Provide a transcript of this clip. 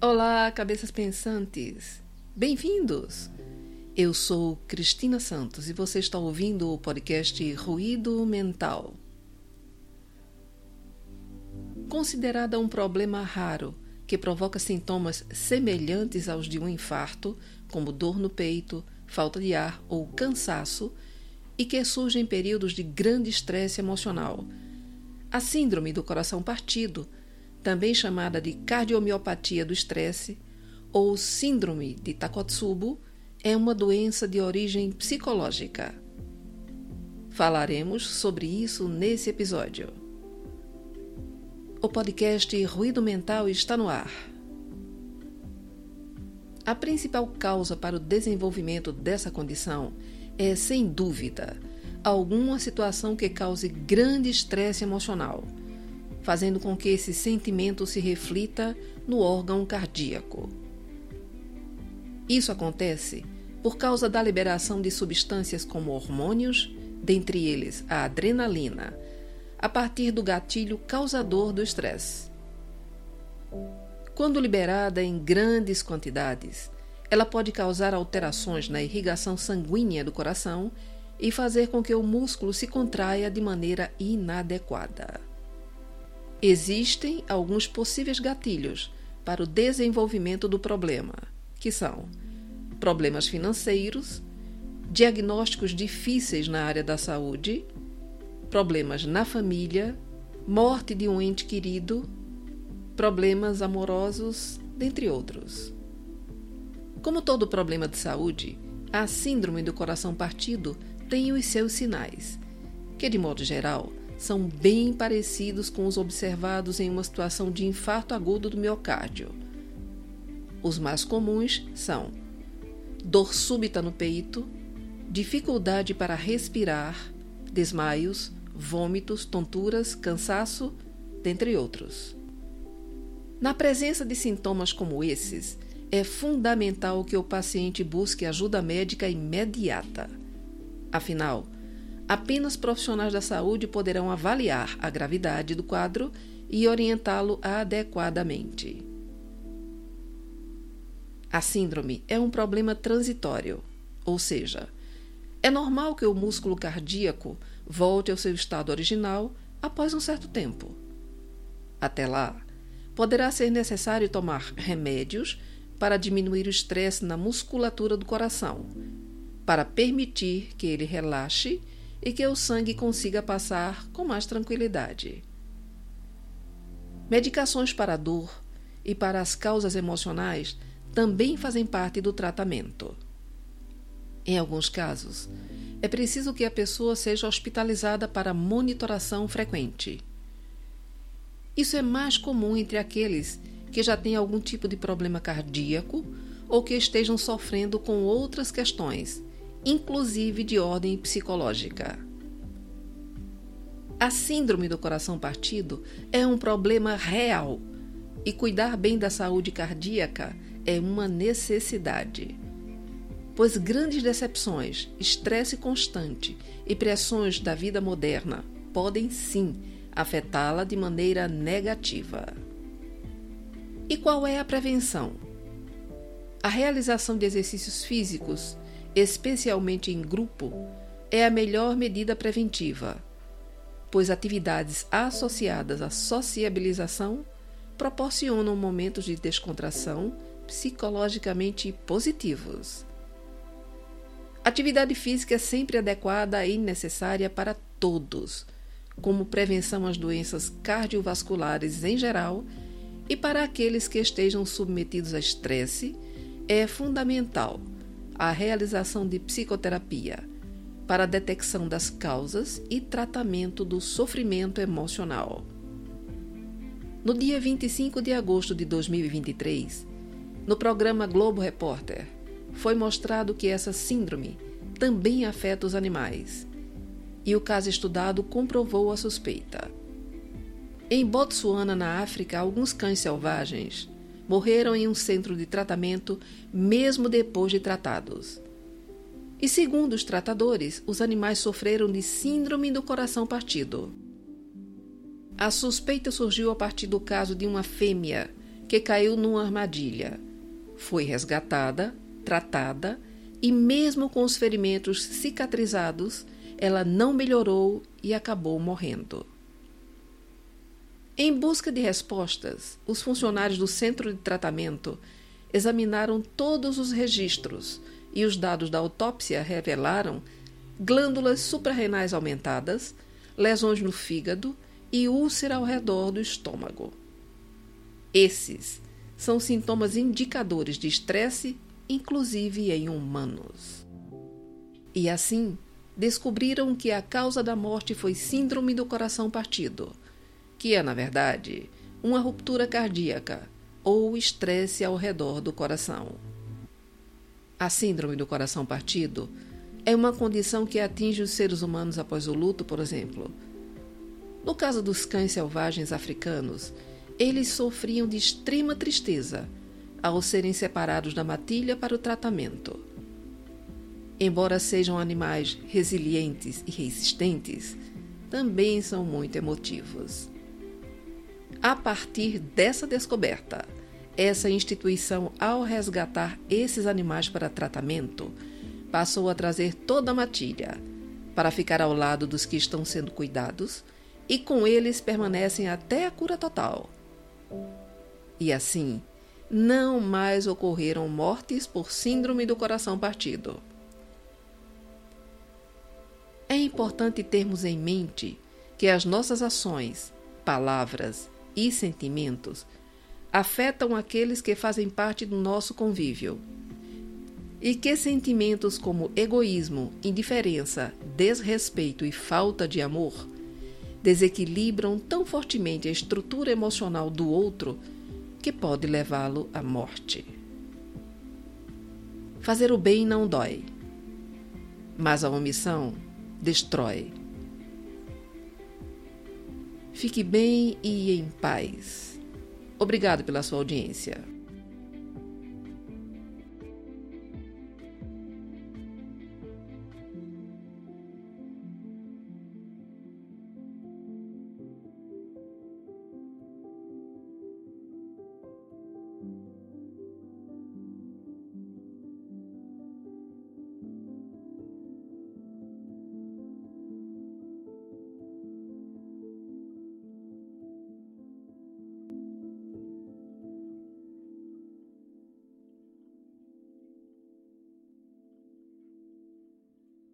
Olá, cabeças pensantes! Bem-vindos! Eu sou Cristina Santos e você está ouvindo o podcast Ruído Mental. Considerada um problema raro que provoca sintomas semelhantes aos de um infarto, como dor no peito, falta de ar ou cansaço, e que surge em períodos de grande estresse emocional. A síndrome do coração partido também chamada de cardiomiopatia do estresse ou síndrome de Takotsubo, é uma doença de origem psicológica. Falaremos sobre isso nesse episódio. O podcast Ruído Mental está no ar. A principal causa para o desenvolvimento dessa condição é, sem dúvida, alguma situação que cause grande estresse emocional fazendo com que esse sentimento se reflita no órgão cardíaco. Isso acontece por causa da liberação de substâncias como hormônios, dentre eles a adrenalina, a partir do gatilho causador do estresse. Quando liberada em grandes quantidades, ela pode causar alterações na irrigação sanguínea do coração e fazer com que o músculo se contraia de maneira inadequada. Existem alguns possíveis gatilhos para o desenvolvimento do problema, que são problemas financeiros, diagnósticos difíceis na área da saúde, problemas na família, morte de um ente querido, problemas amorosos, dentre outros. Como todo problema de saúde, a síndrome do coração partido tem os seus sinais, que, de modo geral, são bem parecidos com os observados em uma situação de infarto agudo do miocárdio. Os mais comuns são dor súbita no peito, dificuldade para respirar, desmaios, vômitos, tonturas, cansaço, dentre outros. Na presença de sintomas como esses, é fundamental que o paciente busque ajuda médica imediata. Afinal, apenas profissionais da saúde poderão avaliar a gravidade do quadro e orientá-lo adequadamente. A síndrome é um problema transitório, ou seja, é normal que o músculo cardíaco volte ao seu estado original após um certo tempo. Até lá, poderá ser necessário tomar remédios para diminuir o estresse na musculatura do coração, para permitir que ele relaxe e que o sangue consiga passar com mais tranquilidade. Medicações para a dor e para as causas emocionais também fazem parte do tratamento. Em alguns casos, é preciso que a pessoa seja hospitalizada para monitoração frequente. Isso é mais comum entre aqueles que já têm algum tipo de problema cardíaco ou que estejam sofrendo com outras questões, inclusive de ordem psicológica. A síndrome do coração partido é um problema real e cuidar bem da saúde cardíaca é uma necessidade. Pois grandes decepções, estresse constante e pressões da vida moderna podem sim afetá-la de maneira negativa. E qual é a prevenção? A realização de exercícios físicos especialmente em grupo, é a melhor medida preventiva, pois atividades associadas à sociabilização proporcionam momentos de descontração psicologicamente positivos. Atividade física é sempre adequada e necessária para todos, como prevenção às doenças cardiovasculares em geral e para aqueles que estejam submetidos a estresse, é fundamental a realização de psicoterapia para a detecção das causas e tratamento do sofrimento emocional. No dia 25 de agosto de 2023, no programa Globo Repórter, foi mostrado que essa síndrome também afeta os animais. E o caso estudado comprovou a suspeita. Em Botsuana, na África, alguns cães selvagens morreram em um centro de tratamento mesmo depois de tratados. E segundo os tratadores, os animais sofreram de síndrome do coração partido. A suspeita surgiu a partir do caso de uma fêmea que caiu numa armadilha. Foi resgatada, tratada e, mesmo com os ferimentos cicatrizados, ela não melhorou e acabou morrendo. Em busca de respostas, os funcionários do centro de tratamento examinaram todos os registros e os dados da autópsia revelaram glândulas suprarrenais aumentadas, lesões no fígado e úlcera ao redor do estômago. Esses são sintomas indicadores de estresse, inclusive em humanos. E assim, descobriram que a causa da morte foi síndrome do coração partido, que é, na verdade, uma ruptura cardíaca ou estresse ao redor do coração. A síndrome do coração partido é uma condição que atinge os seres humanos após o luto, por exemplo. No caso dos cães selvagens africanos, eles sofriam de extrema tristeza ao serem separados da matilha para o tratamento. Embora sejam animais resilientes e resistentes, também são muito emotivos. A partir dessa descoberta, essa instituição, ao resgatar esses animais para tratamento, passou a trazer toda a matilha para ficar ao lado dos que estão sendo cuidados e com eles permanecem até a cura total. E assim, não mais ocorreram mortes por síndrome do coração partido. É importante termos em mente que as nossas ações, palavras e sentimentos afetam aqueles que fazem parte do nosso convívio. E que sentimentos como egoísmo, indiferença, desrespeito e falta de amor desequilibram tão fortemente a estrutura emocional do outro que pode levá-lo à morte. Fazer o bem não dói, mas a omissão destrói. Fique bem e em paz. Obrigado pela sua audiência.